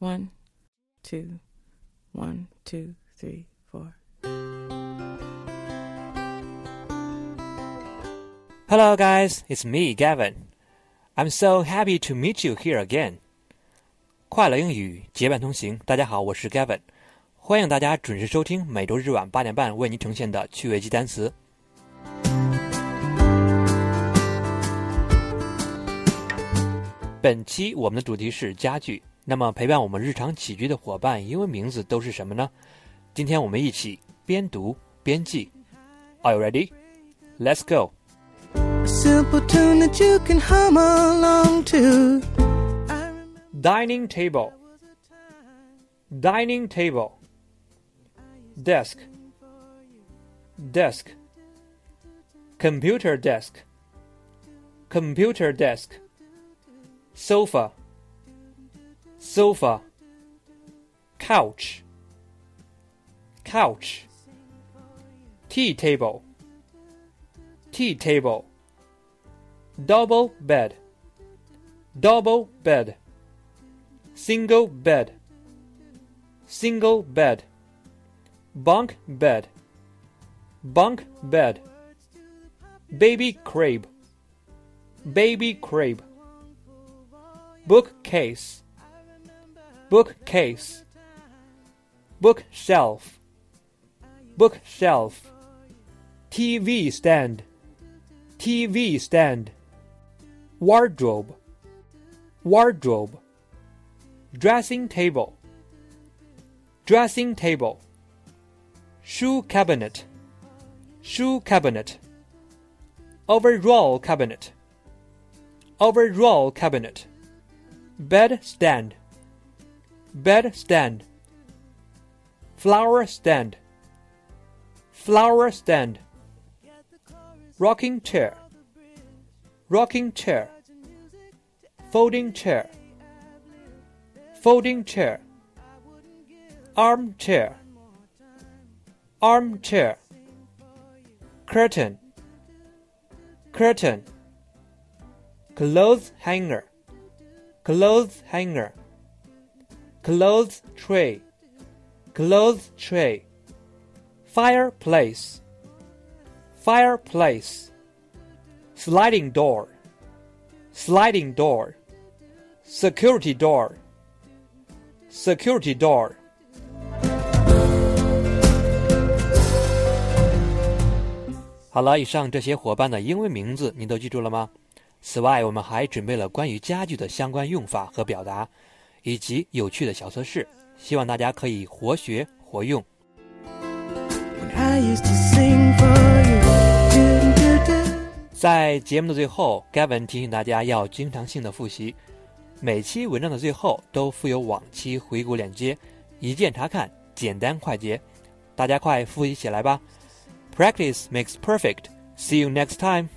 One, two, one, two, three, four. Hello, guys. It's me, Gavin. I'm so happy to meet you here again. 快乐英语结伴同行，大家好，我是 Gavin，欢迎大家准时收听每周日晚八点半为您呈现的趣味记单词。本期我们的主题是家具， 那么陪伴我们日常起居的伙伴英文名字都是什么呢？今天我们一起边读边记。Are you ready? Let's go. A simple tune that you can hum along to. Dining table. Dining table. Desk. Desk. Computer desk. Computer desk. Sofa. Sofa. Couch. Couch. Tea table. Tea table. Double bed. Double bed single bed, single bed, bunk bed, bunk bed, baby crib, baby crib, bookcase, bookcase, bookshelf, bookshelf, TV stand, TV stand, wardrobe, wardrobe. Dressing table, dressing table, shoe cabinet, shoe cabinet, overall cabinet, overall cabinet, bed stand, bed stand, flower stand, flower stand, rocking chair, rocking chair, folding chair. Folding chair, armchair, armchair, curtain, curtain, clothes hanger, clothes hanger, clothes tray, clothes tray, fireplace, fireplace, sliding door, sliding door, security door security door。好了，以上这些伙伴的英文名字您都记住了吗？此外，我们还准备了关于家具的相关用法和表达， 以及有趣的小测试，希望大家可以活学活用。在节目的最后，Gavin 提醒大家要经常性的复习。每期文章的最后都附有往期回顾链接，一键查看，简单快捷。大家快复习起来吧！Practice makes perfect. See you next time.